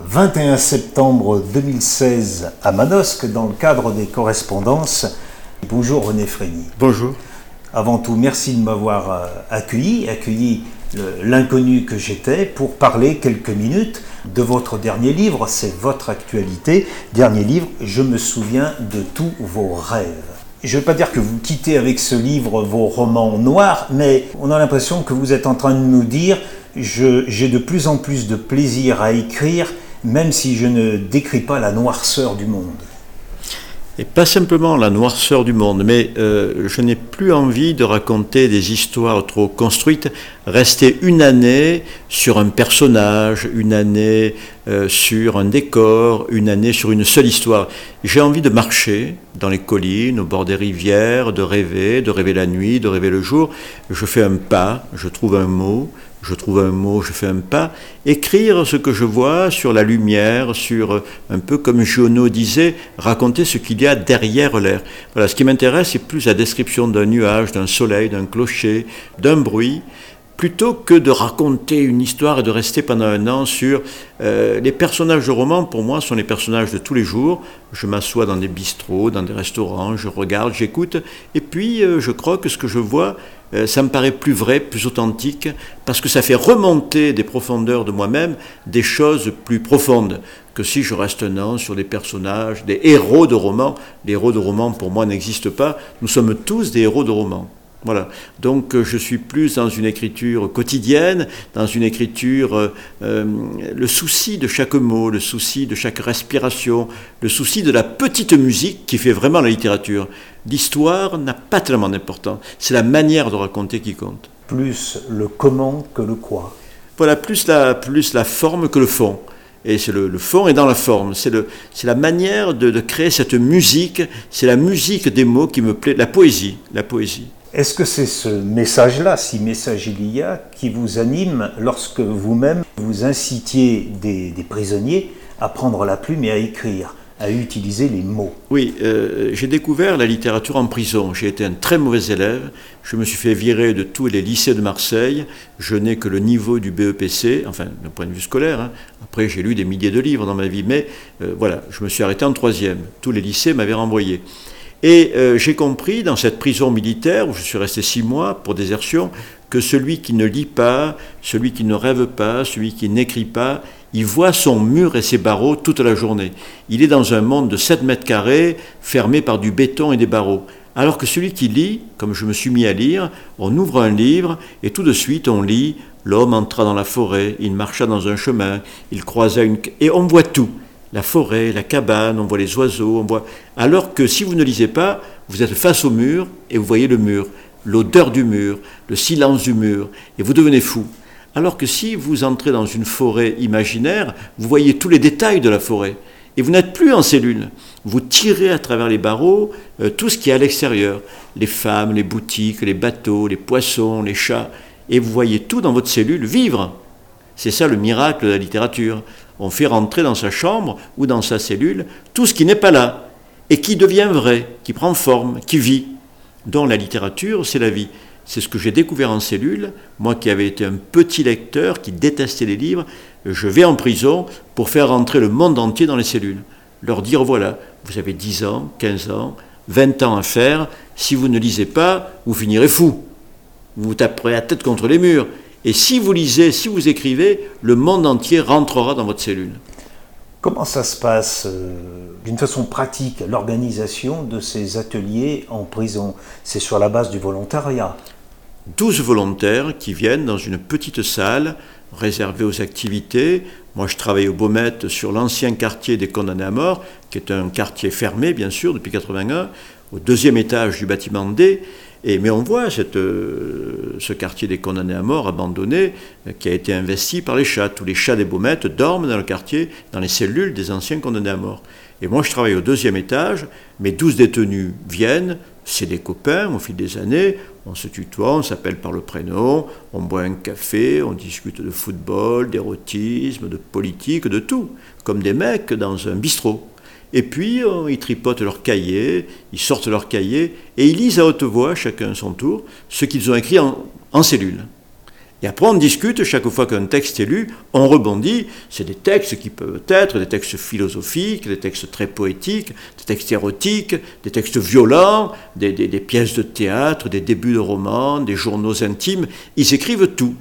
21 septembre 2016 à Manosque dans le cadre des correspondances. Bonjour René Frény. Bonjour. Avant tout, merci de m'avoir euh, accueilli, accueilli l'inconnu que j'étais pour parler quelques minutes de votre dernier livre. C'est votre actualité. Dernier livre, je me souviens de tous vos rêves. Je ne veux pas dire que vous quittez avec ce livre vos romans noirs, mais on a l'impression que vous êtes en train de nous dire j'ai de plus en plus de plaisir à écrire, même si je ne décris pas la noirceur du monde. Et pas simplement la noirceur du monde, mais euh, je n'ai plus envie de raconter des histoires trop construites, rester une année sur un personnage, une année euh, sur un décor, une année sur une seule histoire. J'ai envie de marcher dans les collines, au bord des rivières, de rêver, de rêver la nuit, de rêver le jour. Je fais un pas, je trouve un mot, je trouve un mot, je fais un pas, écrire ce que je vois sur la lumière, sur un peu comme Giono disait, raconter ce qu'il y a derrière l'air. Voilà, ce qui m'intéresse, c'est plus la description d'un nuage, d'un soleil, d'un clocher, d'un bruit, plutôt que de raconter une histoire et de rester pendant un an sur euh, les personnages de roman. Pour moi, sont les personnages de tous les jours. Je m'assois dans des bistrots, dans des restaurants, je regarde, j'écoute, et puis euh, je crois que ce que je vois euh, ça me paraît plus vrai, plus authentique, parce que ça fait remonter des profondeurs de moi-même des choses plus profondes que si je reste un an sur des personnages, des héros de romans. Les héros de romans, pour moi, n'existent pas. Nous sommes tous des héros de romans. Voilà. Donc euh, je suis plus dans une écriture quotidienne, dans une écriture, euh, euh, le souci de chaque mot, le souci de chaque respiration, le souci de la petite musique qui fait vraiment la littérature. L'histoire n'a pas tellement d'importance, c'est la manière de raconter qui compte. Plus le comment que le quoi. Voilà, plus la, plus la forme que le fond. Et c'est le, fond est dans la forme. C'est la manière de, de créer cette musique. C'est la musique des mots qui me plaît. La poésie, la poésie. Est-ce que c'est ce message-là, si message il y a, qui vous anime lorsque vous-même vous incitiez des, prisonniers à prendre la plume et à écrire à utiliser les mots? Oui, euh, j'ai découvert la littérature en prison. J'ai été un très mauvais élève. Je me suis fait virer de tous les lycées de Marseille. Je n'ai que le niveau du BEPC, enfin d'un point de vue scolaire. Hein. Après, j'ai lu des milliers de livres dans ma vie, mais euh, voilà, je me suis arrêté en troisième. Tous les lycées m'avaient renvoyé. Et euh, j'ai compris dans cette prison militaire, où je suis resté six mois pour désertion, que celui qui ne lit pas, celui qui ne rêve pas, celui qui n'écrit pas, il voit son mur et ses barreaux toute la journée. Il est dans un monde de 7 mètres carrés, fermé par du béton et des barreaux. Alors que celui qui lit, comme je me suis mis à lire, on ouvre un livre et tout de suite on lit L'homme entra dans la forêt, il marcha dans un chemin, il croisa une... et on voit tout la forêt, la cabane, on voit les oiseaux, on voit. Alors que si vous ne lisez pas, vous êtes face au mur et vous voyez le mur, l'odeur du mur, le silence du mur, et vous devenez fou. Alors que si vous entrez dans une forêt imaginaire, vous voyez tous les détails de la forêt. Et vous n'êtes plus en cellule. Vous tirez à travers les barreaux euh, tout ce qui est à l'extérieur. Les femmes, les boutiques, les bateaux, les poissons, les chats. Et vous voyez tout dans votre cellule vivre. C'est ça le miracle de la littérature. On fait rentrer dans sa chambre ou dans sa cellule tout ce qui n'est pas là et qui devient vrai, qui prend forme, qui vit. Dans la littérature, c'est la vie. C'est ce que j'ai découvert en cellule. Moi qui avais été un petit lecteur, qui détestait les livres, je vais en prison pour faire rentrer le monde entier dans les cellules. Leur dire voilà, vous avez 10 ans, 15 ans, 20 ans à faire. Si vous ne lisez pas, vous finirez fou. Vous vous taperez la tête contre les murs. Et si vous lisez, si vous écrivez, le monde entier rentrera dans votre cellule. Comment ça se passe euh, d'une façon pratique, l'organisation de ces ateliers en prison? C'est sur la base du volontariat 12 volontaires qui viennent dans une petite salle réservée aux activités. Moi, je travaille au Baumette sur l'ancien quartier des condamnés à mort, qui est un quartier fermé, bien sûr, depuis 81, au deuxième étage du bâtiment D mais on voit euh, ce quartier des condamnés à mort abandonné euh, qui a été investi par les chats. Tous les chats des Baumettes dorment dans le quartier, dans les cellules des anciens condamnés à mort. Et moi, je travaille au deuxième étage, mes douze détenus viennent, c'est des copains au fil des années, on se tutoie, on s'appelle par le prénom, on boit un café, on discute de football, d'érotisme, de politique, de tout, comme des mecs dans un bistrot. Et puis, euh, ils tripotent leurs cahiers, ils sortent leurs cahiers, et ils lisent à haute voix, chacun à son tour, ce qu'ils ont écrit en, cellule. Et après, on discute, chaque fois qu'un texte est lu, on rebondit. C'est des textes qui peuvent être des textes philosophiques, des textes très poétiques, des textes érotiques, des textes violents, des, des pièces de théâtre, des débuts de romans, des journaux intimes. Ils écrivent tout.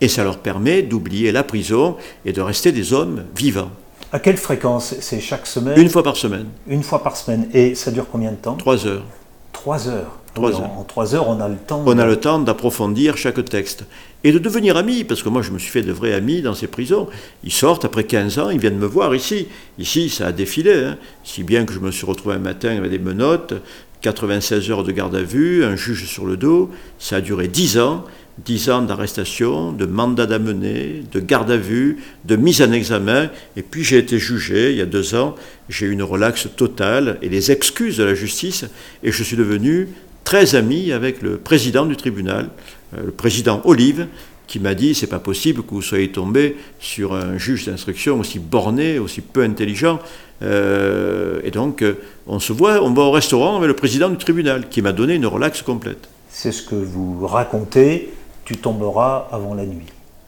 Et ça leur permet d'oublier la prison et de rester des hommes vivants. À quelle fréquence C'est chaque semaine Une fois par semaine. Une fois par semaine. Et ça dure combien de temps Trois heures. Trois heures. En, trois heures, on a le temps. On a le temps d'approfondir chaque texte. Et de devenir amis, parce que moi je me suis fait de vrais amis dans ces prisons. Ils sortent après 15 ans, ils viennent me voir ici. Ici, ça a défilé. Hein. Si bien que je me suis retrouvé un matin avec des menottes, 96 heures de garde à vue, un juge sur le dos. Ça a duré 10 ans. 10 ans d'arrestation, de mandat d'amener, de garde à vue, de mise en examen, et puis j'ai été jugé il y a deux ans, j'ai eu une relaxe totale et les excuses de la justice, et je suis devenu très ami avec le président du tribunal, euh, le président Olive, qui m'a dit c'est pas possible que vous soyez tombé sur un juge d'instruction aussi borné, aussi peu intelligent. Euh, et donc euh, on se voit, on va au restaurant avec le président du tribunal, qui m'a donné une relaxe complète. C'est ce que vous racontez tu tomberas avant la nuit.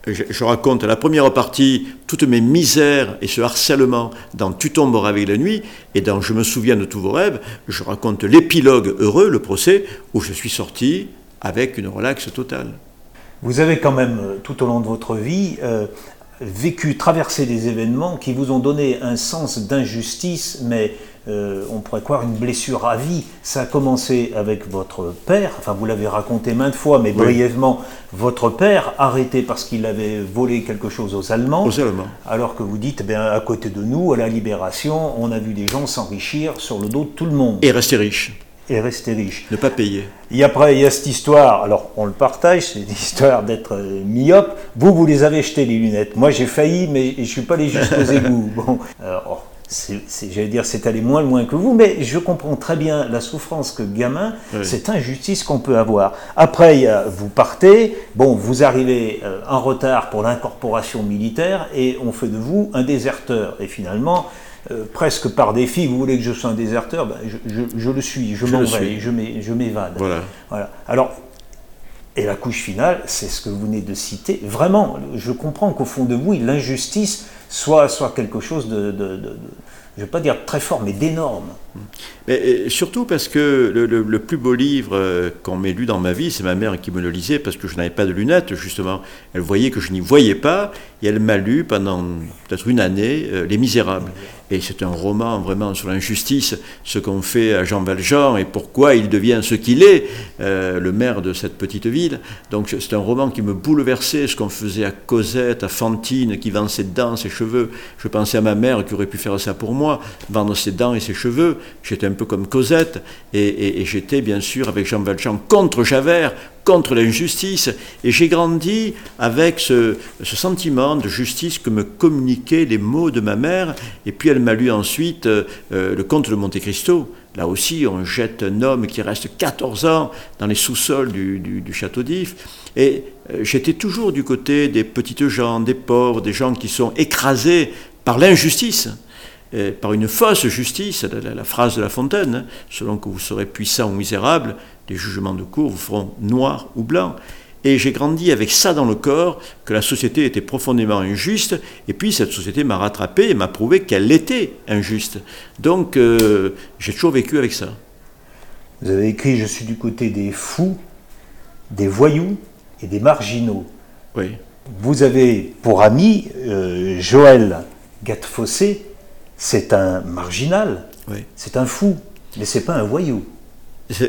Je, raconte la première partie toutes mes misères et ce harcèlement dans Tu tomberas avec la nuit et dans Je me souviens de tous vos rêves. Je raconte l'épilogue heureux, le procès, où je suis sorti avec une relaxe totale. Vous avez quand même, euh, tout au long de votre vie, euh, vécu, traversé des événements qui vous ont donné un sens d'injustice, mais euh, on pourrait croire une blessure à vie. Ça a commencé avec votre père, enfin vous l'avez raconté maintes fois, mais brièvement, votre père arrêté parce qu'il avait volé quelque chose aux Allemands. Aux Allemands. Alors que vous dites, bien, à côté de nous, à la Libération, on a vu des gens s'enrichir sur le dos de tout le monde. Et rester riches et rester riche. Ne pas payer. Et après, il y a cette histoire, alors on le partage, c'est l'histoire d'être euh, myope. Vous, vous les avez jetées, les lunettes. Moi, j'ai failli, mais je ne suis pas allé jusqu'aux égouts. Bon, alors, j'allais dire, c'est allé moins loin que vous, mais je comprends très bien la souffrance que gamin, cette injustice qu'on peut avoir. Après, vous partez, bon, vous arrivez euh, en retard pour l'incorporation militaire et on fait de vous un déserteur. Et finalement, euh, presque par défi, vous voulez que je sois un déserteur, ben, je, le suis, je, m'en vais, je m'évade. Voilà. voilà. Alors, et la couche finale, c'est ce que vous venez de citer. Vraiment, je comprends qu'au fond de vous, l'injustice soit, soit quelque chose de, de, de, je ne vais pas dire très fort, mais d'énorme. Mais surtout parce que le, plus beau livre euh, qu'on m'ait lu dans ma vie, c'est ma mère qui me le lisait parce que je n'avais pas de lunettes, justement. Elle voyait que je n'y voyais pas et elle m'a lu pendant peut-être une année euh, Les Misérables. Et c'est un roman vraiment sur l'injustice, ce qu'on fait à Jean Valjean et pourquoi il devient ce qu'il est, euh, le maire de cette petite ville. Donc c'est un roman qui me bouleversait, ce qu'on faisait à Cosette, à Fantine, qui vend ses dents, ses cheveux. Je pensais à ma mère qui aurait pu faire ça pour moi, vendre ses dents et ses cheveux. J'étais peu comme Cosette, et, j'étais bien sûr avec Jean Valjean contre Javert, contre l'injustice, et j'ai grandi avec ce, sentiment de justice que me communiquaient les mots de ma mère, et puis elle m'a lu ensuite euh, euh, le conte de Monte Cristo. Là aussi, on jette un homme qui reste 14 ans dans les sous-sols du, château d'If. Et euh, j'étais toujours du côté des petites gens, des pauvres, des gens qui sont écrasés par l'injustice par une fausse justice, la, phrase de La Fontaine, hein, selon que vous serez puissant ou misérable, les jugements de cour vous feront noir ou blanc. Et j'ai grandi avec ça dans le corps, que la société était profondément injuste, et puis cette société m'a rattrapé et m'a prouvé qu'elle était injuste. Donc euh, j'ai toujours vécu avec ça. Vous avez écrit Je suis du côté des fous, des voyous et des marginaux. Oui. Vous avez pour ami euh, Joël Gattefossé, c'est un marginal, c'est un fou, mais c'est pas un voyou.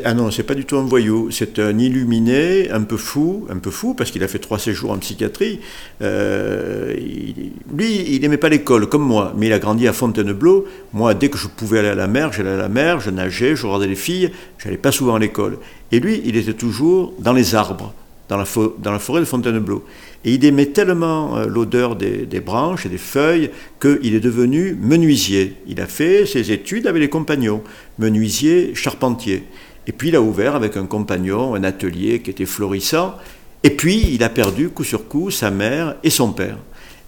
Ah non, c'est pas du tout un voyou. C'est un illuminé, un peu fou, un peu fou parce qu'il a fait trois séjours en psychiatrie. Euh, lui, il n'aimait pas l'école comme moi, mais il a grandi à Fontainebleau. Moi, dès que je pouvais aller à la mer, j'allais à la mer, je nageais, je regardais les filles. J'allais pas souvent à l'école. Et lui, il était toujours dans les arbres dans la, dans la forêt de Fontainebleau. Et il aimait tellement euh, l'odeur des, branches et des feuilles qu'il est devenu menuisier. Il a fait ses études avec les compagnons, menuisier, charpentier. Et puis il a ouvert avec un compagnon un atelier qui était florissant. Et puis il a perdu coup sur coup sa mère et son père.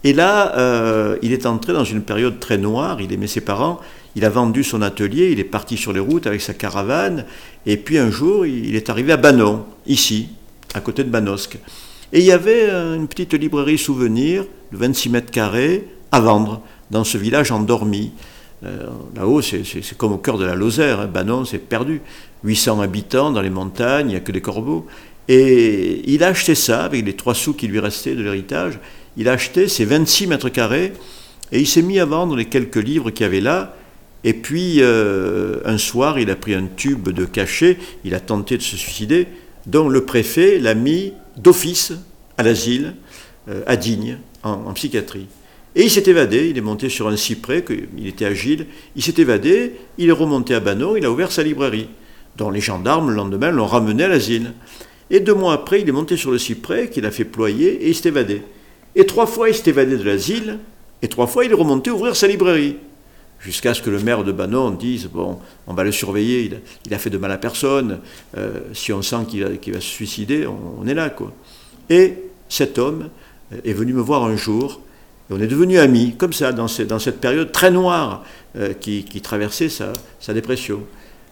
Et là, euh, il est entré dans une période très noire, il aimait ses parents, il a vendu son atelier, il est parti sur les routes avec sa caravane, et puis un jour, il est arrivé à Banon, ici, à côté de Banosque. Et il y avait une petite librairie souvenir de 26 mètres carrés à vendre dans ce village endormi. Euh, là-haut, c'est comme au cœur de la Lozère. Hein. Banon, c'est perdu. 800 habitants dans les montagnes, il n'y a que des corbeaux. Et il a acheté ça avec les trois sous qui lui restaient de l'héritage. Il a acheté ces 26 mètres carrés et il s'est mis à vendre les quelques livres qu'il y avait là. Et puis, euh, un soir, il a pris un tube de cachet, il a tenté de se suicider, dont le préfet l'a mis d'office à l'asile, euh, à Digne, en psychiatrie. Et il s'est évadé, il est monté sur un cyprès, il était agile, il s'est évadé, il est remonté à Banon, il a ouvert sa librairie, dont les gendarmes, le lendemain, l'ont ramené à l'asile. Et deux mois après, il est monté sur le cyprès qu'il a fait ployer et il s'est évadé. Et trois fois, il s'est évadé de l'asile, et trois fois, il est remonté ouvrir sa librairie. Jusqu'à ce que le maire de Banon dise Bon, on va le surveiller, il a, fait de mal à personne, euh, si on sent qu'il va, se suicider, on, est là, quoi. Et cet homme est venu me voir un jour, on est devenus amis, comme ça, dans, cette période très noire euh, qui, traversait sa, dépression.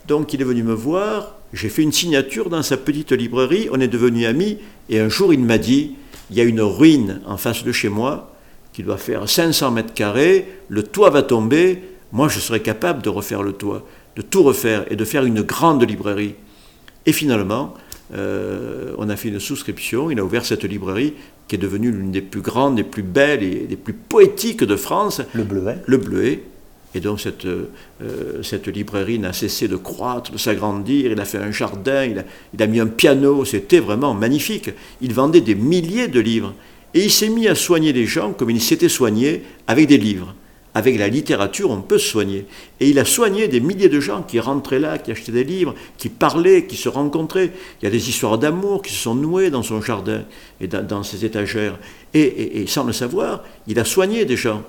Donc il est venu me voir, j'ai fait une signature dans sa petite librairie, on est devenus amis, et un jour il m'a dit, il y a une ruine en face de chez moi, qui doit faire 500 mètres carrés, le toit va tomber, moi je serai capable de refaire le toit, de tout refaire et de faire une grande librairie. Et finalement, euh, on a fait une souscription, il a ouvert cette librairie qui est devenue l'une des plus grandes, des plus belles et des plus poétiques de France. Le Bleuet. Le Bleuet. Et donc cette, euh, cette librairie n'a cessé de croître, de s'agrandir, il a fait un jardin, il a, il a mis un piano, c'était vraiment magnifique. Il vendait des milliers de livres. Et il s'est mis à soigner les gens comme il s'était soigné avec des livres avec la littérature, on peut soigner. Et il a soigné des milliers de gens qui rentraient là, qui achetaient des livres, qui parlaient, qui se rencontraient. Il y a des histoires d'amour qui se sont nouées dans son jardin et dans, ses étagères. Et, sans le savoir, il a soigné des gens.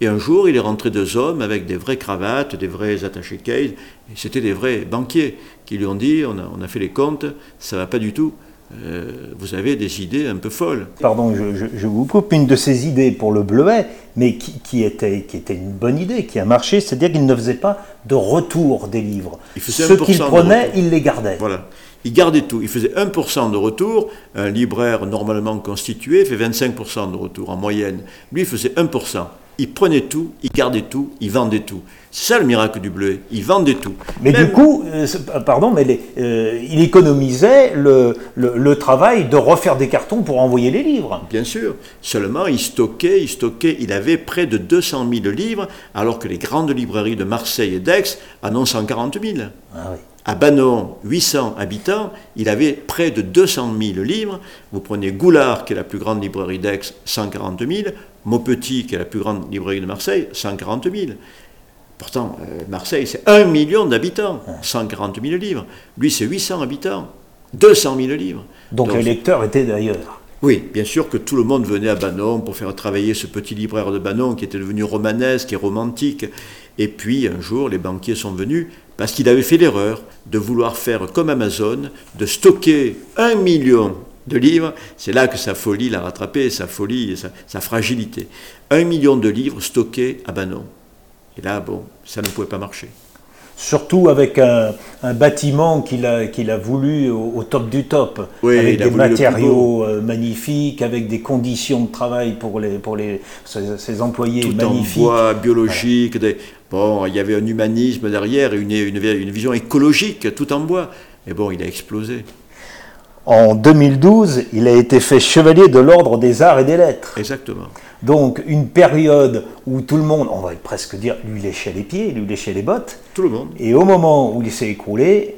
Et un jour, il est rentré deux hommes avec des vraies cravates, des vrais attachés case, c'était des vrais banquiers qui lui ont dit on a, on a fait les comptes, ça va pas du tout. Euh, vous avez des idées un peu folles. Pardon, je, vous coupe. Une de ces idées pour le bleuet, mais qui, était, qui était une bonne idée, qui a marché, c'est-à-dire qu'il ne faisait pas de retour des livres. Ce qu'il prenait, il les gardait. Voilà. Il gardait tout. Il faisait 1% de retour. Un libraire normalement constitué fait 25% de retour en moyenne. Lui, il faisait 1% il prenait tout, il gardait tout, il vendait tout. C'est ça le miracle du bleu, il vendait tout. Mais du coup, euh, pardon, mais euh, il économisait le, travail de refaire des cartons pour envoyer les livres. Bien sûr, seulement il stockait, il stockait, il avait près de 200 000 livres, alors que les grandes librairies de Marseille et d'Aix en ont 140 000. Ah oui. À Banon, 800 habitants, il avait près de 200 000 livres. Vous prenez Goulard, qui est la plus grande librairie d'Aix, 140 000. Maupetit, qui est la plus grande librairie de Marseille, 140 000. Pourtant, euh, Marseille, c'est 1 million d'habitants, 140 000 livres. Lui, c'est 800 habitants, 200 000 livres. Donc, les lecteurs étaient d'ailleurs. Oui, bien sûr que tout le monde venait à Banon pour faire travailler ce petit libraire de Banon qui était devenu romanesque et romantique. Et puis un jour, les banquiers sont venus parce qu'il avait fait l'erreur de vouloir faire comme Amazon, de stocker un million de livres. C'est là que sa folie l'a rattrapé, sa folie et sa, fragilité. Un million de livres stockés à Banon. Et là, bon, ça ne pouvait pas marcher surtout avec un, bâtiment qu'il a, qu'il a voulu au, top du top, avec des matériaux euh, magnifiques, avec des conditions de travail pour, les, pour les, ses, employés Tout magnifiques. en bois, biologique, des, Bon, il y avait un humanisme derrière, une, une, vision écologique, tout en bois. Mais bon, il a explosé. En 2012, il a été fait chevalier de l'ordre des arts et des lettres. Exactement. Donc une période où tout le monde, on va presque dire, lui léchait les pieds, lui léchait les bottes. Tout le monde. Et au moment où il s'est écroulé,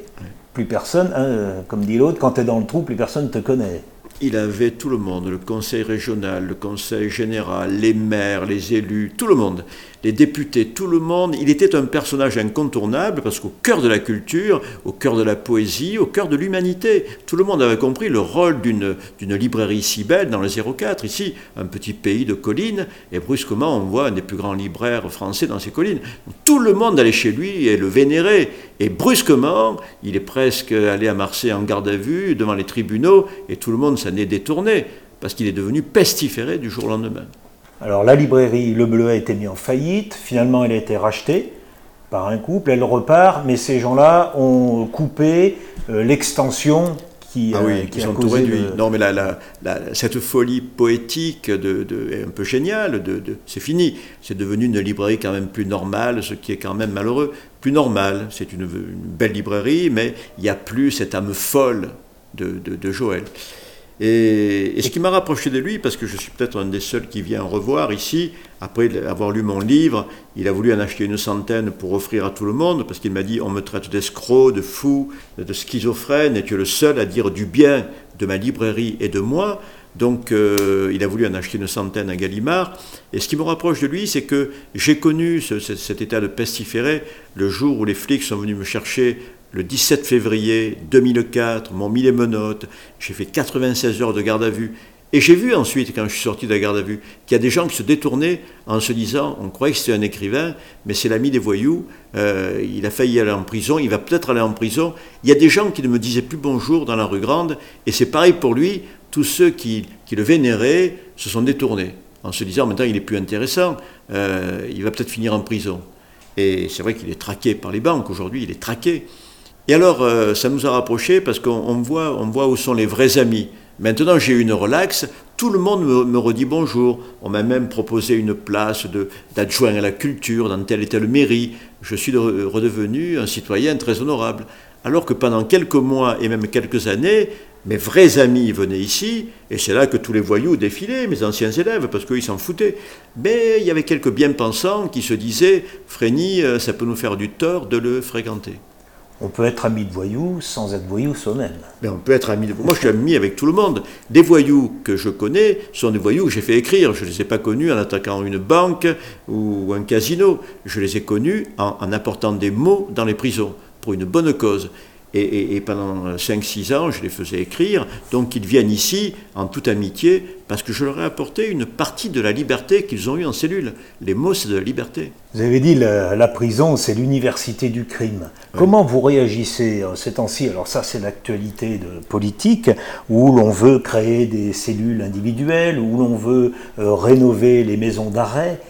plus personne, hein, comme dit l'autre, quand tu es dans le trou, plus personne ne te connaît il avait tout le monde, le conseil régional, le conseil général, les maires, les élus, tout le monde, les députés, tout le monde. Il était un personnage incontournable parce qu'au cœur de la culture, au cœur de la poésie, au cœur de l'humanité, tout le monde avait compris le rôle d'une librairie si belle dans le 04, ici, un petit pays de collines, et brusquement on voit un des plus grands libraires français dans ces collines. Tout le monde allait chez lui et le vénérait, et brusquement, il est presque allé à Marseille en garde à vue devant les tribunaux, et tout le monde s'en est détourné, parce qu'il est devenu pestiféré du jour au lendemain. Alors la librairie Le Bleu a été mise en faillite, finalement elle a été rachetée par un couple, elle repart, mais ces gens-là ont coupé euh, l'extension qui, ah oui, euh, qui, a sont réduits. le- Non, mais la, la- la- cette folie poétique de, de- est un peu géniale, de, de- c'est fini. C'est devenu une librairie quand même plus normale, ce qui est quand même malheureux. Plus normale, c'est une, une belle librairie, mais il n'y a plus cette âme folle de Joël. Et, et ce qui m'a rapproché de lui, parce que je suis peut-être un des seuls qui vient revoir ici, après avoir lu mon livre, il a voulu en acheter une centaine pour offrir à tout le monde, parce qu'il m'a dit on me traite d'escroc, de fou, de schizophrène, et tu es le seul à dire du bien de ma librairie et de moi. Donc euh, il a voulu en acheter une centaine à Gallimard. Et ce qui me rapproche de lui, c'est que j'ai connu ce- ce- cet état de pestiféré le jour où les flics sont venus me chercher le 17 février 2004, m'ont mis les menottes, j'ai fait 96 heures de garde à vue. Et j'ai vu ensuite, quand je suis sorti de la garde à vue, qu'il y a des gens qui se détournaient en se disant, on croyait que c'était un écrivain, mais c'est l'ami des voyous, euh, il a failli aller en prison, il va peut-être aller en prison. Il y a des gens qui ne me disaient plus bonjour dans la rue Grande, et c'est pareil pour lui, tous ceux qui, le vénéraient se sont détournés, en se disant, maintenant il est plus intéressant, euh, il va peut-être finir en prison. Et c'est vrai qu'il est traqué par les banques, aujourd'hui il est traqué. Et alors, euh, ça nous a rapprochés parce qu'on on voit, où sont les vrais amis. Maintenant, j'ai une relax, tout le monde me, redit bonjour. On m'a même proposé une place d'adjoint à la culture dans telle et telle mairie. Je suis de- redevenu un citoyen très honorable. Alors que pendant quelques mois et même quelques années, mes vrais amis venaient ici, et c'est là que tous les voyous défilaient, mes anciens élèves, parce qu'ils s'en foutaient. Mais il y avait quelques bien-pensants qui se disaient, Frény, euh, ça peut nous faire du tort de le fréquenter. On peut être ami de voyous sans être voyou soi-même. Mais on peut être ami. de- Moi, je suis ami avec tout le monde. Des voyous que je connais sont des voyous que j'ai fait écrire. Je ne les ai pas connus en attaquant une banque ou un casino. Je les ai connus en, en apportant des mots dans les prisons pour une bonne cause. Et, et- et pendant 5-6 ans, je les faisais écrire. Donc, ils viennent ici en toute amitié parce que je leur ai apporté une partie de la liberté qu'ils ont eue en cellule. Les mots, c'est de la liberté. Vous avez dit la, la prison, c'est l'université du crime. Comment vous réagissez en ces temps-ci? Alors ça, c'est l'actualité de politique, où l'on veut créer des cellules individuelles, où l'on veut euh, rénover les maisons d'arrêt.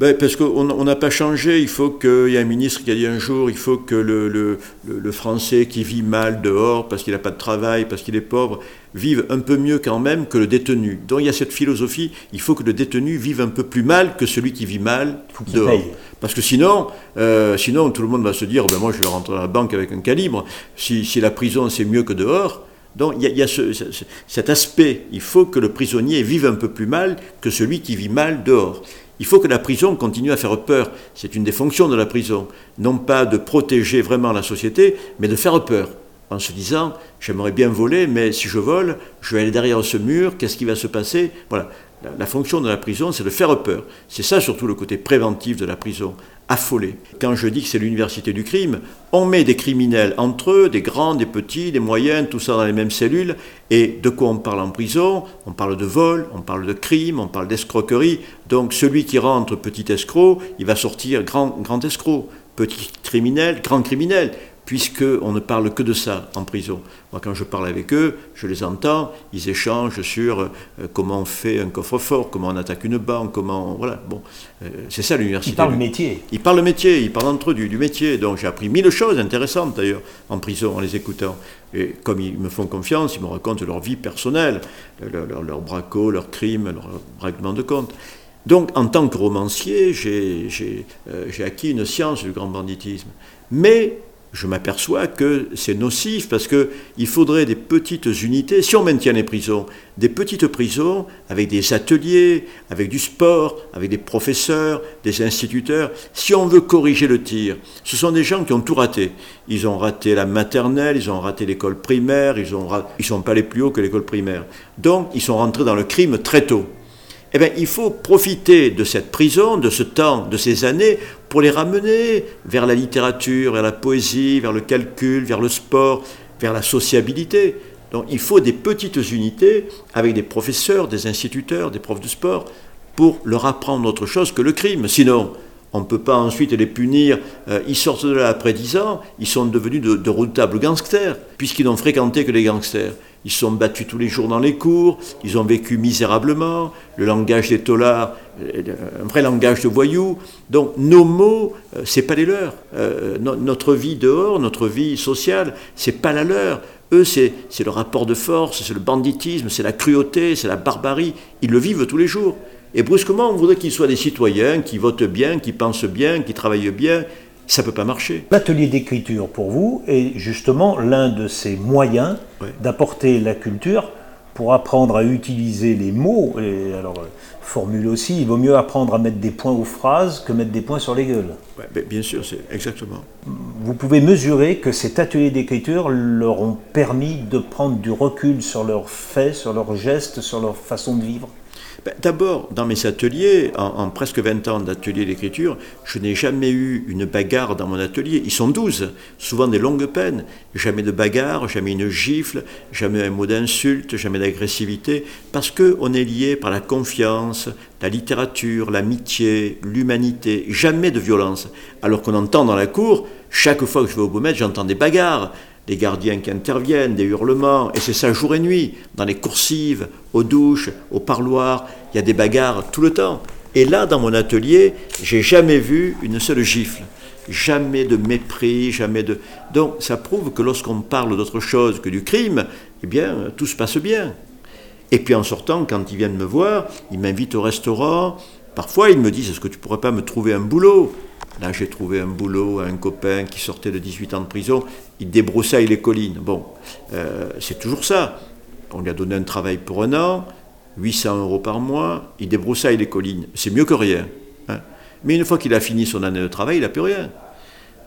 Ben, parce qu'on on n'a pas changé. Il faut qu'il y ait un ministre qui a dit un jour il faut que le, le- le- le Français qui vit mal dehors, parce qu'il n'a pas de travail, parce qu'il est pauvre, vive un peu mieux quand même que le détenu. Donc il y a cette philosophie il faut que le détenu vive un peu plus mal que celui qui vit mal Faut dehors. paye. Parce que sinon, euh, sinon, tout le monde va se dire ben, moi, je vais rentrer à la banque avec un calibre. Si, si la prison, c'est mieux que dehors. Donc il y a, il y a ce- ce- ce- cet aspect. Il faut que le prisonnier vive un peu plus mal que celui qui vit mal dehors. Il faut que la prison continue à faire peur. C'est une des fonctions de la prison. Non pas de protéger vraiment la société, mais de faire peur. En se disant, j'aimerais bien voler, mais si je vole, je vais aller derrière ce mur, qu'est-ce qui va se passer? Voilà. La, fonction de la prison, c'est de faire peur. C'est ça surtout le côté préventif de la prison. Affoler. Quand je dis que c'est l'université du crime, on met des criminels entre eux, des grands, des petits, des moyens, tout ça dans les mêmes cellules. Et de quoi on parle en prison? On parle de vol, on parle de crime, on parle d'escroquerie. Donc celui qui rentre petit escroc, il va sortir grand escroc. Petit criminel, grand criminel puisqu'on ne parle que de ça en prison. Moi, quand je parle avec eux, je les entends, ils échangent sur euh, comment on fait un coffre-fort, comment on attaque une banque, comment... Voilà, bon, euh, c'est ça l'université. Ils parlent métier. Ils parlent métier, ils parlent entre eux du, du métier. Donc j'ai appris mille choses intéressantes d'ailleurs en prison en les écoutant. Et comme ils me font confiance, ils me racontent leur vie personnelle, leurs leur, leur bracos, leurs crimes, leurs règlements de compte. Donc en tant que romancier, j'ai euh, j'ai acquis une science du grand banditisme. Mais je m'aperçois que c'est nocif parce qu'il faudrait des petites unités, si on maintient les prisons, des petites prisons avec des ateliers, avec du sport, avec des professeurs, des instituteurs. Si on veut corriger le tir, ce sont des gens qui ont tout raté. Ils ont raté la maternelle, ils ont raté l'école primaire, ils ne sont pas allés plus haut que l'école primaire. Donc ils sont rentrés dans le crime très tôt. Eh bien, il faut profiter de cette prison, de ce temps, de ces années, pour les ramener vers la littérature, vers la poésie, vers le calcul, vers le sport, vers la sociabilité. Donc il faut des petites unités avec des professeurs, des instituteurs, des profs de sport, pour leur apprendre autre chose que le crime. Sinon, on ne peut pas ensuite les punir. Euh, ils sortent de là après 10 ans, ils sont devenus de, de redoutables gangsters, puisqu'ils n'ont fréquenté que les gangsters. Ils sont battus tous les jours dans les cours, ils ont vécu misérablement, le langage des tolards, un vrai langage de voyous. Donc nos mots, euh, c'est pas les leurs. Euh, no notre vie dehors, notre vie sociale, c'est pas la leur. Eux, c'est le rapport de force, c'est le banditisme, c'est la cruauté, c'est la barbarie. Ils le vivent tous les jours. Et brusquement, on voudrait qu'ils soient des citoyens qui votent bien, qui pensent bien, qui travaillent bien. Ça ne peut pas marcher. L'atelier d'écriture, pour vous, est justement l'un de ces moyens d'apporter la culture pour apprendre à utiliser les mots. Et alors, formule aussi, il vaut mieux apprendre à mettre des points aux phrases que mettre des points sur les gueules. bien sûr, c'est exactement. Vous pouvez mesurer que cet atelier d'écriture leur ont permis de prendre du recul sur leurs faits, sur leurs gestes, sur leur façon de vivre d'abord, dans mes ateliers, en, presque 20 ans d'atelier d'écriture, je n'ai jamais eu une bagarre dans mon atelier. Ils sont 12, souvent des longues peines. Jamais de bagarre, jamais une gifle, jamais un mot d'insulte, jamais d'agressivité, parce qu'on est lié par la confiance, la littérature, l'amitié, l'humanité, jamais de violence. Alors qu'on entend dans la cour, chaque fois que je vais au Beaumet, j'entends des bagarres des gardiens qui interviennent, des hurlements, et c'est ça jour et nuit, dans les coursives, aux douches, au parloir, il y a des bagarres tout le temps. Et là, dans mon atelier, j'ai jamais vu une seule gifle, jamais de mépris, jamais de... Donc ça prouve que lorsqu'on parle d'autre chose que du crime, eh bien, tout se passe bien. Et puis en sortant, quand ils viennent me voir, ils m'invitent au restaurant, parfois ils me disent, est-ce que tu pourrais pas me trouver un boulot? Là, j'ai trouvé un boulot à un copain qui sortait de 18 ans de prison. Il débroussaille les collines. Bon, euh, c'est toujours ça. On lui a donné un travail pour un an, 800 euros par mois. Il débroussaille les collines. C'est mieux que rien. Hein. Mais une fois qu'il a fini son année de travail, il n'a plus rien.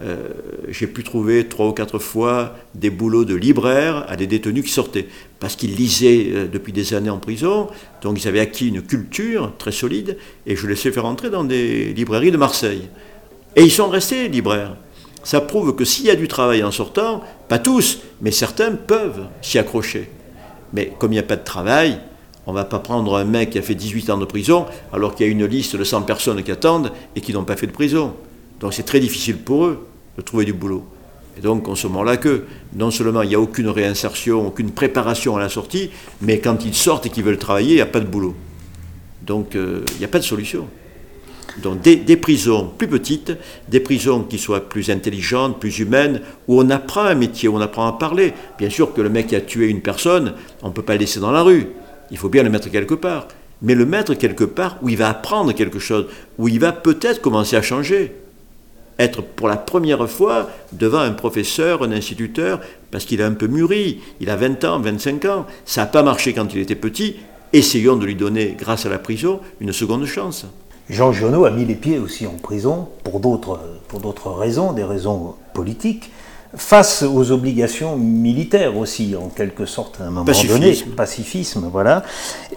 Euh, j'ai pu trouver trois ou quatre fois des boulots de libraire à des détenus qui sortaient, parce qu'ils lisaient euh, depuis des années en prison, donc ils avaient acquis une culture très solide, et je les ai fait rentrer dans des librairies de Marseille. Et ils sont restés libraires. Ça prouve que s'il y a du travail en sortant, pas tous, mais certains peuvent s'y accrocher. Mais comme il n'y a pas de travail, on ne va pas prendre un mec qui a fait 18 ans de prison alors qu'il y a une liste de 100 personnes qui attendent et qui n'ont pas fait de prison. Donc c'est très difficile pour eux de trouver du boulot. Et donc on se moment là que non seulement il n'y a aucune réinsertion, aucune préparation à la sortie, mais quand ils sortent et qu'ils veulent travailler, il n'y a pas de boulot. Donc euh, il n'y a pas de solution. Donc des, prisons plus petites, des prisons qui soient plus intelligentes, plus humaines, où on apprend un métier, où on apprend à parler. Bien sûr que le mec qui a tué une personne, on ne peut pas le laisser dans la rue. Il faut bien le mettre quelque part. Mais le mettre quelque part où il va apprendre quelque chose, où il va peut-être commencer à changer. Être pour la première fois devant un professeur, un instituteur, parce qu'il a un peu mûri, il a 20 ans, 25 ans, ça n'a pas marché quand il était petit, essayons de lui donner, grâce à la prison, une seconde chance. Jean Giono a mis les pieds aussi en prison pour d'autres, pour d'autres raisons, des raisons politiques, face aux obligations militaires aussi, en quelque sorte, à un moment donné. Pacifisme, voilà.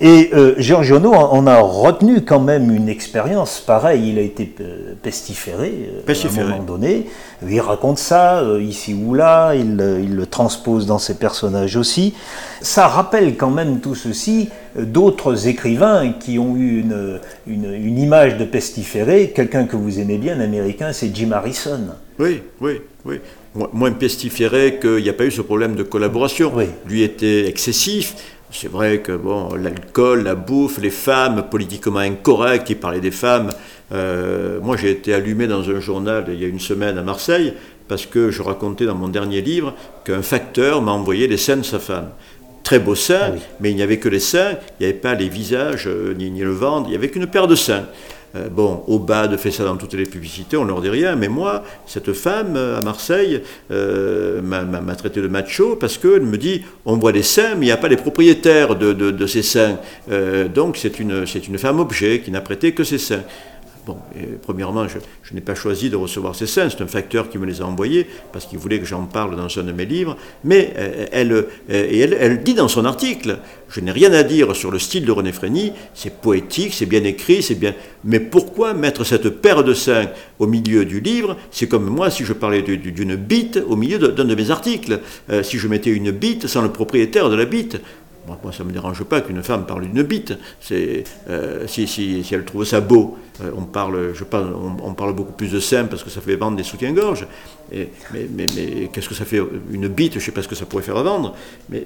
Et euh, Jean Giono en a retenu quand même une expérience pareille. Il a été euh, pestiféré, euh, à un moment donné. Il raconte ça ici ou là, il, le transpose dans ses personnages aussi. Ça rappelle quand même tout ceci d'autres écrivains qui ont eu une, une, image de pestiféré. Quelqu'un que vous aimez bien, un américain, c'est Jim Harrison. Oui, oui, oui. Moins pestiféré qu'il n'y a pas eu ce problème de collaboration. Lui était excessif. C'est vrai que bon, l'alcool, la bouffe, les femmes politiquement incorrectes, il parlait des femmes. Euh, moi, j'ai été allumé dans un journal il y a une semaine à Marseille parce que je racontais dans mon dernier livre qu'un facteur m'a envoyé les scènes de sa femme très beaux seins, ah mais il n'y avait que les seins, il n'y avait pas les visages, euh, ni, le ventre, il n'y avait qu'une paire de seins. Euh, bon, Aubade fait ça dans toutes les publicités, on leur dit rien, mais moi, cette femme euh, à Marseille m'a traité de macho parce qu'elle me dit on voit les seins, mais il n'y a pas les propriétaires de, de ces seins. donc c'est une, une femme objet qui n'a prêté que ses seins. Bon, premièrement, je, n'ai pas choisi de recevoir ces scènes, c'est un facteur qui me les a envoyés parce qu'il voulait que j'en parle dans un de mes livres, mais euh, elle, euh, elle, dit dans son article, je n'ai rien à dire sur le style de René Frény, c'est poétique, c'est bien écrit, c'est bien... Mais pourquoi mettre cette paire de seins au milieu du livre? C'est comme moi si je parlais d'une bite au milieu d'un de, mes articles. Euh, si je mettais une bite sans le propriétaire de la bite, moi, ça ne me dérange pas qu'une femme parle d'une bite. Euh, si, si, si, elle trouve ça beau, euh, on, parle, je parle, on, parle beaucoup plus de seins parce que ça fait vendre des soutiens-gorge. mais, mais, mais qu'est-ce que ça fait Une bite, je ne sais pas ce que ça pourrait faire vendre. Mais,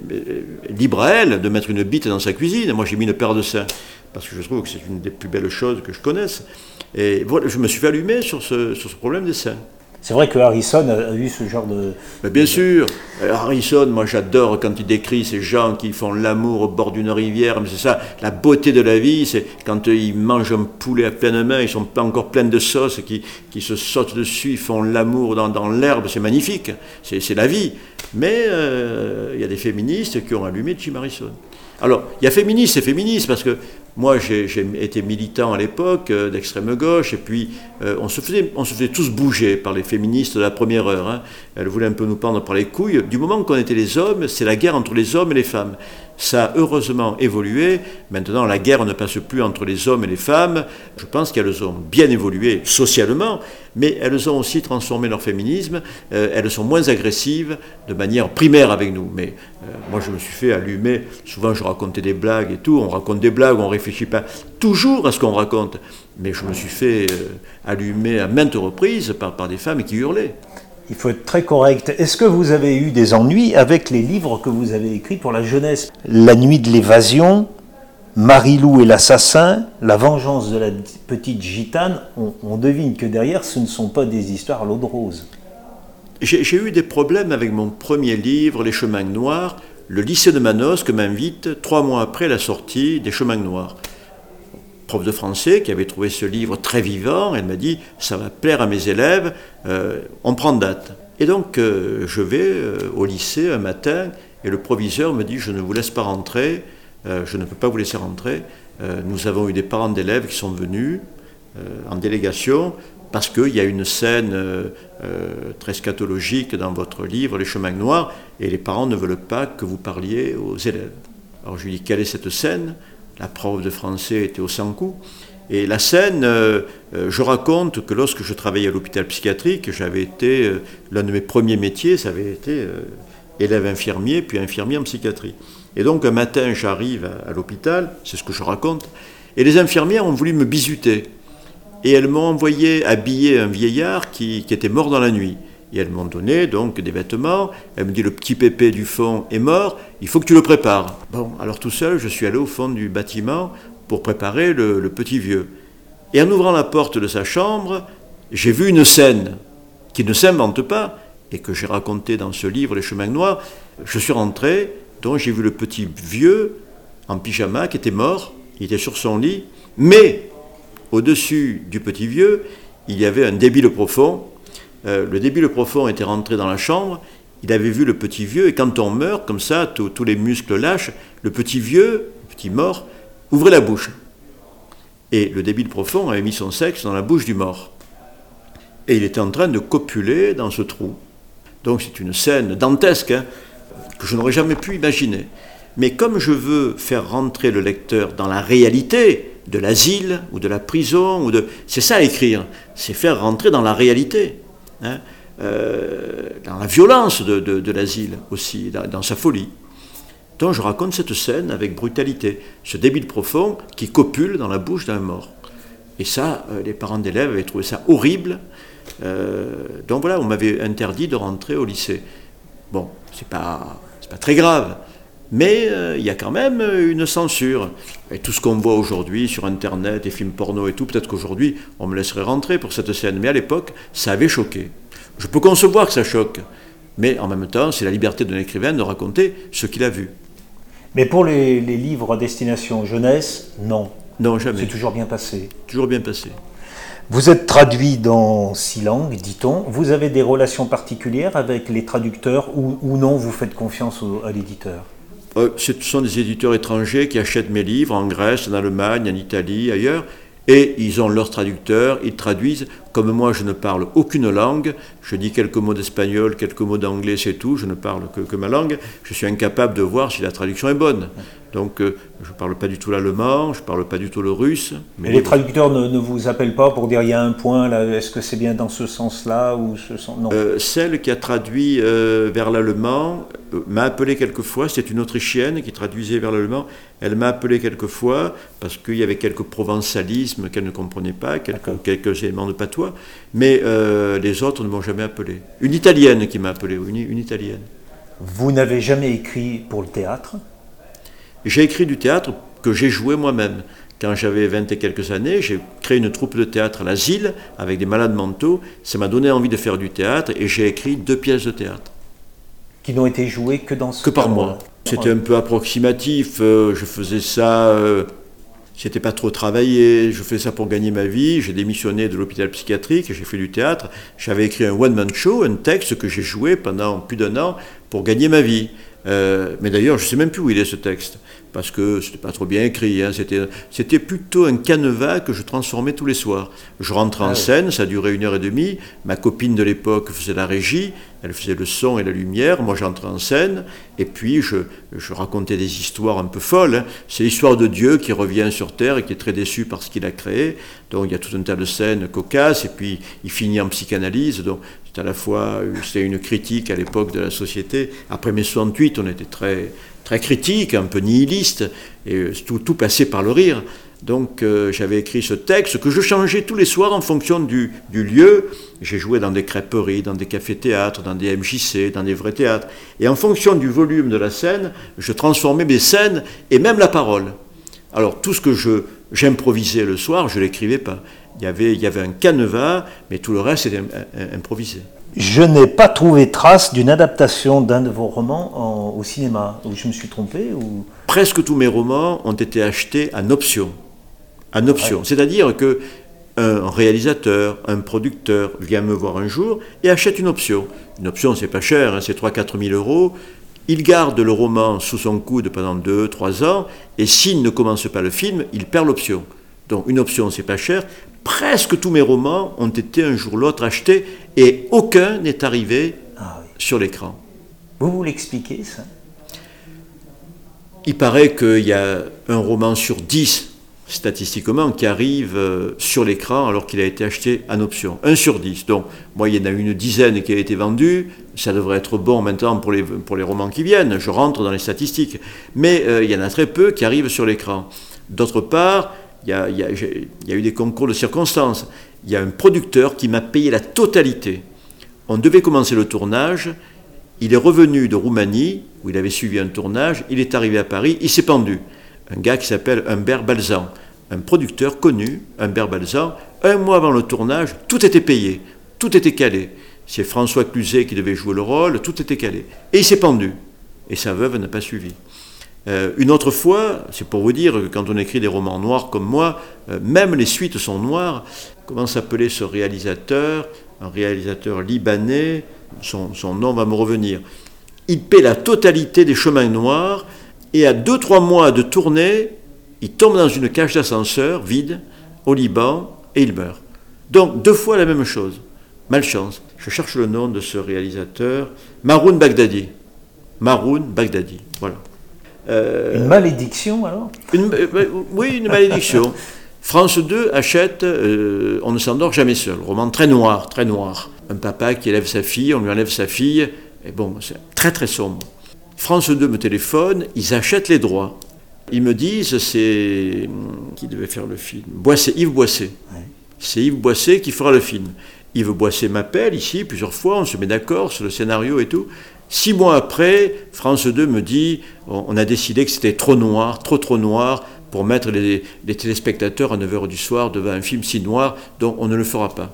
libre à elle de mettre une bite dans sa cuisine. Moi, j'ai mis une paire de seins parce que je trouve que c'est une des plus belles choses que je connaisse. Et voilà, je me suis fait allumer sur ce, sur ce problème des seins. C'est vrai que Harrison a eu ce genre de... Bien sûr, Harrison, moi j'adore quand il décrit ces gens qui font l'amour au bord d'une rivière, mais c'est ça, la beauté de la vie, c'est quand ils mangent un poulet à pleine main, ils sont pas encore pleins de sauce, qui, qui se sautent dessus, ils font l'amour dans, l'herbe, c'est magnifique, c'est la vie. Mais euh, il y a des féministes qui ont allumé Jim Harrison. Alors, il y a féministe et féministe, parce que moi, j'ai été militant à l'époque euh, d'extrême gauche, et puis euh, on, se faisait, tous bouger par les féministes de la première heure. Hein. Elles voulaient un peu nous prendre par les couilles. Du moment qu'on était les hommes, c'est la guerre entre les hommes et les femmes. Ça a heureusement évolué. Maintenant, la guerre ne passe plus entre les hommes et les femmes. Je pense qu'elles ont bien évolué socialement, mais elles ont aussi transformé leur féminisme. Euh, elles sont moins agressives de manière primaire avec nous. Mais moi, je me suis fait allumer. Souvent, je racontais des blagues et tout. On raconte des blagues, on réfléchit pas toujours à ce qu'on raconte, mais je me suis fait euh, allumer à maintes reprises par des femmes qui hurlaient. Il faut être très correct. Est-ce que vous avez eu des ennuis avec les livres que vous avez écrits pour la jeunesse? La nuit de l'évasion, Marilou et l'assassin, La vengeance de la petite gitane, on, devine que derrière, ce ne sont pas des histoires à l'eau de rose. J'ai eu des problèmes avec mon premier livre, Les chemins noirs, le lycée de Manosque m'invite trois mois après la sortie des Chemins Noirs. Prof de français qui avait trouvé ce livre très vivant, elle m'a dit ça va plaire à mes élèves, euh, on prend date. Et donc euh, je vais euh, au lycée un matin et le proviseur me dit je ne vous laisse pas rentrer, je ne peux pas vous laisser rentrer. nous avons eu des parents d'élèves qui sont venus en délégation parce qu'il y a une scène très scatologique dans votre livre, Les chemins noirs, et les parents ne veulent pas que vous parliez aux élèves. Alors je lui dis, quelle est cette scène? La prof de français était au sans-coup. Et la scène, euh, je raconte que lorsque je travaillais à l'hôpital psychiatrique, j'avais été, l'un de mes premiers métiers, ça avait été élève infirmier, puis infirmier en psychiatrie. Et donc un matin, j'arrive à, à l'hôpital, c'est ce que je raconte, et les infirmières ont voulu me bisuter et elles m'ont envoyé habiller un vieillard qui, était mort dans la nuit. Et elles m'ont donné donc des vêtements. Elles me dit le petit pépé du fond est mort, il faut que tu le prépares. Bon, alors tout seul, je suis allé au fond du bâtiment pour préparer le, le petit vieux. Et en ouvrant la porte de sa chambre, j'ai vu une scène qui ne s'invente pas et que j'ai racontée dans ce livre Les chemins noirs. Je suis rentré, donc j'ai vu le petit vieux en pyjama qui était mort, il était sur son lit, mais au-dessus du petit vieux, il y avait un débile profond. Euh, le débile profond était rentré dans la chambre, il avait vu le petit vieux, et quand on meurt, comme ça, tous les muscles lâchent, le petit vieux, le petit mort, ouvrait la bouche. Et le débile profond avait mis son sexe dans la bouche du mort. Et il était en train de copuler dans ce trou. Donc c'est une scène dantesque hein, que je n'aurais jamais pu imaginer. Mais comme je veux faire rentrer le lecteur dans la réalité, de l'asile ou de la prison, ou de... c'est ça écrire, c'est faire rentrer dans la réalité, hein, euh, dans la violence de, l'asile aussi, dans, sa folie. Donc je raconte cette scène avec brutalité, ce débile profond qui copule dans la bouche d'un mort. Et ça, euh, les parents d'élèves avaient trouvé ça horrible. Euh, donc voilà, on m'avait interdit de rentrer au lycée. Bon, c'est pas, pas très grave mais euh, il y a quand même euh, une censure. Et tout ce qu'on voit aujourd'hui sur Internet, des films porno et tout, peut-être qu'aujourd'hui, on me laisserait rentrer pour cette scène. Mais à l'époque, ça avait choqué. Je peux concevoir que ça choque. Mais en même temps, c'est la liberté d'un écrivain de raconter ce qu'il a vu. Mais pour les, livres à destination jeunesse, non. Non, jamais. C'est toujours bien passé. Toujours bien passé. Vous êtes traduit dans six langues, dit-on. Vous avez des relations particulières avec les traducteurs ou, non, vous faites confiance à l'éditeur? Euh, ce sont des éditeurs étrangers qui achètent mes livres en Grèce, en Allemagne, en Italie, ailleurs, et ils ont leurs traducteurs, ils traduisent. Comme moi, je ne parle aucune langue, je dis quelques mots d'espagnol, quelques mots d'anglais, c'est tout, je ne parle que, que, ma langue, je suis incapable de voir si la traduction est bonne. Donc euh, je ne parle pas du tout l'allemand, je ne parle pas du tout le russe. Mais les traducteurs ne, vous appellent pas pour dire il y a un point là, est-ce que c'est bien dans ce sens-là ou ce sens Non. Euh, celle qui a traduit euh, vers l'allemand m'a appelé quelquefois, c'est une Autrichienne qui traduisait vers l'allemand, elle m'a appelé quelquefois parce qu'il y avait quelques provençalismes qu'elle ne comprenait pas, quelques, quelques, éléments de patois, mais les autres ne m'ont jamais appelé. Une Italienne qui m'a appelé, une, une Italienne. Vous n'avez jamais écrit pour le théâtre? J'ai écrit du théâtre que j'ai joué moi-même. Quand j'avais 20 et quelques années, j'ai créé une troupe de théâtre à l'asile avec des malades mentaux. Ça m'a donné envie de faire du théâtre et j'ai écrit deux pièces de théâtre. Qui n'ont été jouées que dans ce Que par mois. C'était un peu approximatif. euh, Je faisais ça. C'était pas trop travaillé. Je faisais ça pour gagner ma vie. J'ai démissionné de l'hôpital psychiatrique. J'ai fait du théâtre. J'avais écrit un one-man show, un texte que j'ai joué pendant plus d'un an pour gagner ma vie. Euh, mais d'ailleurs, je sais même plus où il est ce texte parce que c'était pas trop bien écrit. hein. C'était, plutôt un canevas que je transformais tous les soirs. Je rentrais en Ah oui. scène, ça durait une heure et demie. Ma copine de l'époque faisait la régie, elle faisait le son et la lumière. Moi, j'entrais en scène et puis je, je racontais des histoires un peu folles. hein. C'est l'histoire de Dieu qui revient sur terre et qui est très déçu par ce qu'il a créé. Donc, il y a tout un tas de scènes cocasses et puis il finit en psychanalyse. Donc, c'est à la fois c'était une critique à l'époque de la société. Après mai 68, on était très très critique, un peu nihiliste, et euh, tout, tout passait par le rire. Donc euh, j'avais écrit ce texte que je changeais tous les soirs en fonction du, lieu. J'ai joué dans des crêperies, dans des cafés-théâtres, dans des MJC, dans des vrais théâtres. Et en fonction du volume de la scène, je transformais mes scènes et même la parole. Alors tout ce que je, j'improvisais le soir, je l'écrivais pas. Il y, avait, il y avait un canevas, mais tout le reste était im- im- improvisé. Je n'ai pas trouvé trace d'une adaptation d'un de vos romans en- au cinéma. Ou je me suis trompé ou... presque tous mes romans ont été achetés en option. En option. C'est-à-dire que un réalisateur, un producteur vient me voir un jour et achète une option. Une option, c'est pas cher, hein, c'est 3-4 000 euros. Il garde le roman sous son coude pendant 2-3 ans et s'il ne commence pas le film, il perd l'option. Donc une option, c'est pas cher. Presque tous mes romans ont été un jour ou l'autre achetés et aucun n'est arrivé Ah oui. sur l'écran. Vous vous l'expliquez, ça? Il paraît qu'il y a un roman sur 10, statistiquement, qui arrive euh, sur l'écran alors qu'il a été acheté en option. Un sur 10. Donc, moi, il y en a une dizaine qui a été vendue. Ça devrait être bon maintenant pour les, pour les romans qui viennent. Je rentre dans les statistiques. Mais euh, il y en a très peu qui arrivent sur l'écran. D'autre part, y, a, il y a- j'ai- il y a eu des concours de circonstances. Il y a un producteur qui m'a payé la totalité. On devait commencer le tournage. Il est revenu de Roumanie, où il avait suivi un tournage, il est arrivé à Paris, il s'est pendu. Un gars qui s'appelle Humbert Balzan, un producteur connu, Humbert Balzan, un mois avant le tournage, tout était payé, tout était calé. C'est François Cluzet qui devait jouer le rôle, tout était calé. Et il s'est pendu. Et sa veuve n'a pas suivi. Euh, une autre fois, c'est pour vous dire que quand on écrit des romans noirs comme moi, euh, même les suites sont noires. Comment s'appelait ce réalisateur? Un réalisateur libanais, son, nom va me revenir. Il paie la totalité des chemins noirs et à 2-3 mois de tournée, il tombe dans une cage d'ascenseur vide au Liban et il meurt. Donc deux fois la même chose. Malchance. Je cherche le nom de ce réalisateur. Maroun Baghdadi. Maroun Baghdadi. Voilà. Euh, Une malédiction, alors une- euh, euh, oui, une malédiction. France 2 achète euh, On ne s'endort jamais seul. Roman très noir, très noir. Un papa qui élève sa fille, on lui enlève sa fille. Et bon, c'est très très sombre. France 2 me téléphone, ils achètent les droits. Ils me disent, c'est. Qui devait faire le film? Boisset, Yves Boisset. Ouais. C'est Yves Boisset qui fera le film. Yves Boisset m'appelle ici plusieurs fois, on se met d'accord sur le scénario et tout. Six mois après, France 2 me dit on a décidé que c'était trop noir, trop trop noir pour mettre les, les téléspectateurs à 9h du soir devant un film si noir, donc on ne le fera pas.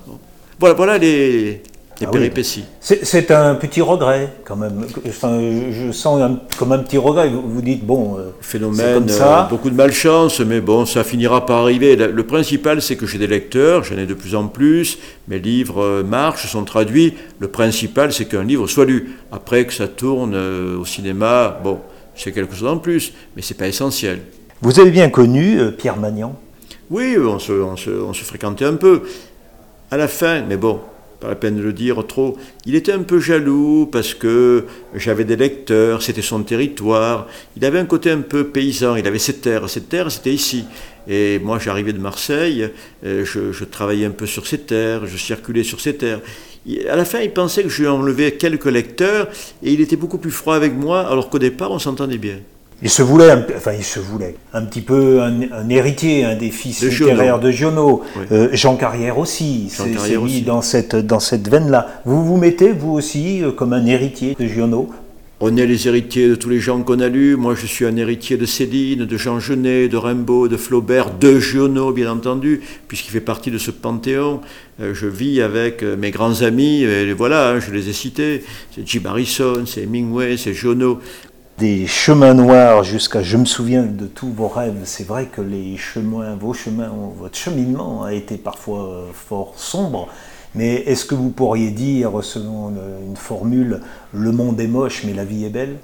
Voilà, voilà les, Ah péripéties. C'est c'est un petit regret, quand même. Enfin, je je sens un- comme un petit regret. Vous, vous dites, bon, euh, Phénomène, comme ça. euh, beaucoup de malchance, mais bon, ça finira par arriver. Le, le principal, c'est que j'ai des lecteurs, j'en ai de plus en plus, mes livres euh, marchent, sont traduits. Le principal, c'est qu'un livre soit lu. Après que ça tourne euh, au cinéma, bon, c'est quelque chose en plus, mais c'est pas essentiel. Vous avez bien connu euh, Pierre Magnan? Oui, on se, on, se, on se fréquentait un peu. À la fin, mais bon, pas la peine de le dire trop, il était un peu jaloux parce que j'avais des lecteurs, c'était son territoire. Il avait un côté un peu paysan, il avait ses terres. Ses terres, c'était ici. Et moi, j'arrivais de Marseille, euh, je, travaillais un peu sur ces terres, je circulais sur ces terres. À la fin, il pensait que je lui enlevais quelques lecteurs et il était beaucoup plus froid avec moi, alors qu'au départ, on s'entendait bien. Il se voulait, un, enfin il se voulait, un petit peu un, un héritier, un des fils De littéraires Giono. de Giono. Oui. Euh, Jean Carrière aussi, c'est aussi. dans cette, dans cette veine-là. Vous vous mettez, vous aussi, euh, comme un héritier de Giono? On est les héritiers de tous les gens qu'on a lus. Moi, je suis un héritier de Céline, de Jean Genet, de Rimbaud, de Flaubert, de Giono, bien entendu, puisqu'il fait partie de ce panthéon. Euh, je vis avec mes grands amis, et voilà, hein, je les ai cités. C'est Jim Harrison, c'est Hemingway, c'est Giono. Des chemins noirs jusqu'à je me souviens de tous vos rêves. C'est vrai que les chemins, vos chemins, votre cheminement a été parfois euh, fort sombre. Mais est-ce que vous pourriez dire, selon une formule, le monde est moche mais la vie est belle?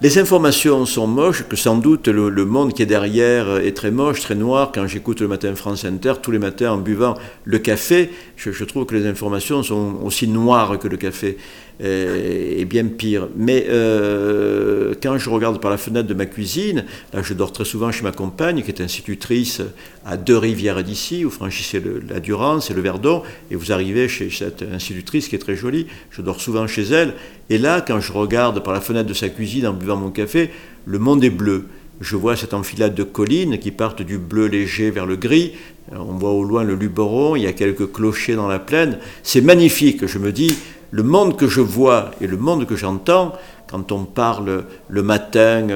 Les informations sont moches, que sans doute le, monde qui est derrière est très moche, très noir. Quand j'écoute le matin France Inter, tous les matins en buvant le café, je, trouve que les informations sont aussi noires que le café, et, bien pire. Mais euh, quand je regarde par la fenêtre de ma cuisine, là je dors très souvent chez ma compagne, qui est institutrice à deux rivières d'ici, vous franchissez la Durance et le Verdon, et vous arrivez chez cette institutrice qui est très jolie, je dors souvent chez elle, et là, quand je regarde par la fenêtre de sa cuisine en buvant mon café, le monde est bleu. Je vois cette enfilade de collines qui partent du bleu léger vers le gris. On voit au loin le Luberon, il y a quelques clochers dans la plaine. C'est magnifique. Je me dis, le monde que je vois et le monde que j'entends, quand on parle le matin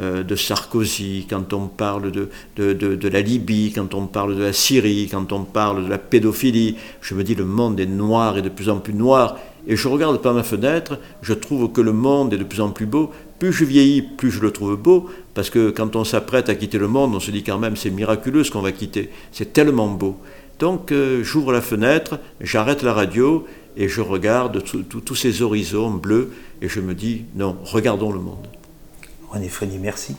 euh, de Sarkozy, quand on parle de, la Libye, quand on parle de la Syrie, quand on parle de la pédophilie, je me dis le monde est noir et de plus en plus noir. Et je regarde par ma fenêtre, je trouve que le monde est de plus en plus beau. Plus je vieillis, plus je le trouve beau, parce que quand on s'apprête à quitter le monde, on se dit quand même c'est miraculeux ce qu'on va quitter. C'est tellement beau. Donc euh, j'ouvre la fenêtre, j'arrête la radio et je regarde tous ces horizons bleus et je me dis non, regardons le monde. René Frény, merci.